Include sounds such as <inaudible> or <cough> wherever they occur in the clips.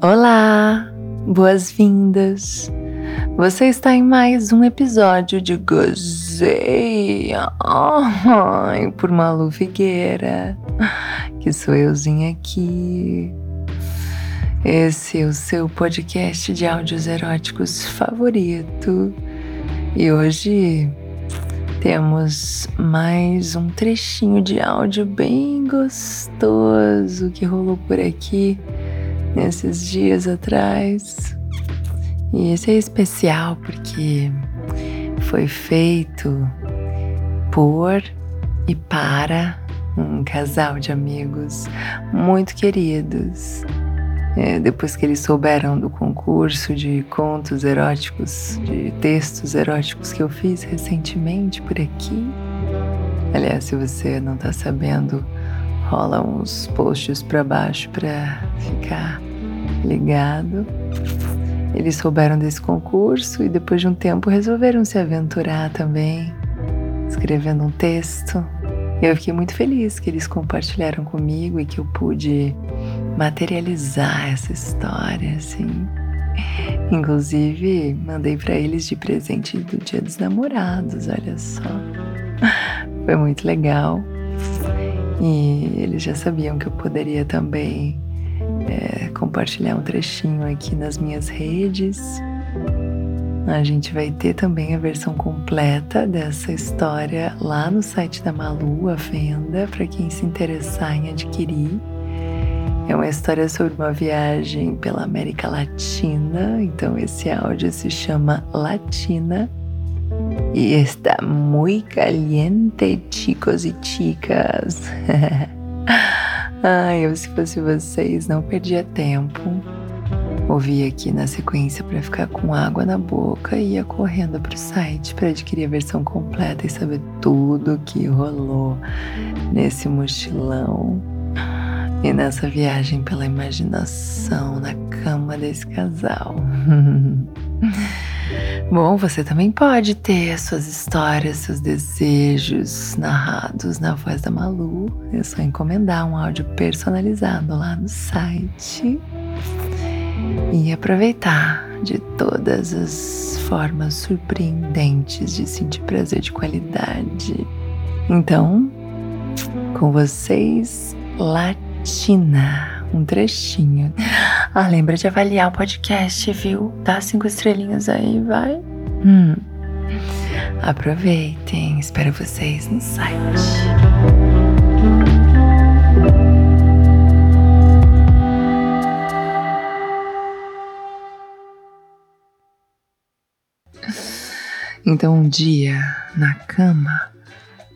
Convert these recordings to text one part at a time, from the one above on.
Olá, boas-vindas. Você está em mais um episódio de Gozeia por Malu Figueira, que sou euzinha aqui. Esse é o seu podcast de áudios eróticos favorito. E hoje temos mais um trechinho de áudio bem gostoso que rolou por aqui nesses dias atrás. E esse é especial porque foi feito por e para um casal de amigos muito queridos. É, depois que eles souberam do concurso de contos eróticos, de textos eróticos que eu fiz recentemente por aqui. Aliás, se você não está sabendo, rola uns posts para baixo para ficar ligado. Eles souberam desse concurso e depois de um tempo resolveram se aventurar também, escrevendo um texto. Eu fiquei muito feliz que eles compartilharam comigo e que eu pude materializar essa história, assim. Inclusive, mandei para eles de presente do Dia dos Namorados, olha só. <laughs> Foi muito legal. E eles já sabiam que eu poderia também é, compartilhar um trechinho aqui nas minhas redes. A gente vai ter também a versão completa dessa história lá no site da Malu, a venda, para quem se interessar em adquirir. É uma história sobre uma viagem pela América Latina, então esse áudio se chama Latina. E está muito caliente, chicos e chicas. <laughs> Ai, eu se fosse vocês não perdia tempo. Ouvi aqui na sequência para ficar com água na boca e ia correndo para o site para adquirir a versão completa e saber tudo o que rolou nesse mochilão e nessa viagem pela imaginação na cama desse casal. <laughs> Bom, você também pode ter suas histórias, seus desejos narrados na voz da Malu. É só encomendar um áudio personalizado lá no site e aproveitar de todas as formas surpreendentes de sentir prazer de qualidade. Então, com vocês, Latina um trechinho. Ah, lembra de avaliar o podcast, viu? Dá cinco estrelinhas aí, vai. Hum. Aproveitem, espero vocês no site. Então, um dia, na cama,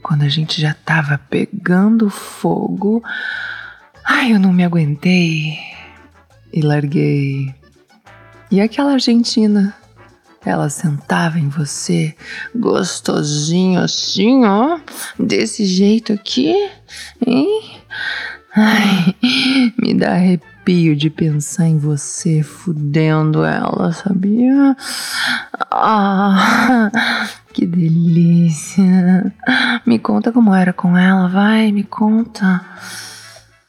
quando a gente já tava pegando fogo, Ai, eu não me aguentei e larguei. E aquela argentina? Ela sentava em você, gostosinho assim, ó, desse jeito aqui, hein? Ai, me dá arrepio de pensar em você fudendo ela, sabia? Ah, que delícia. Me conta como era com ela, vai, me conta.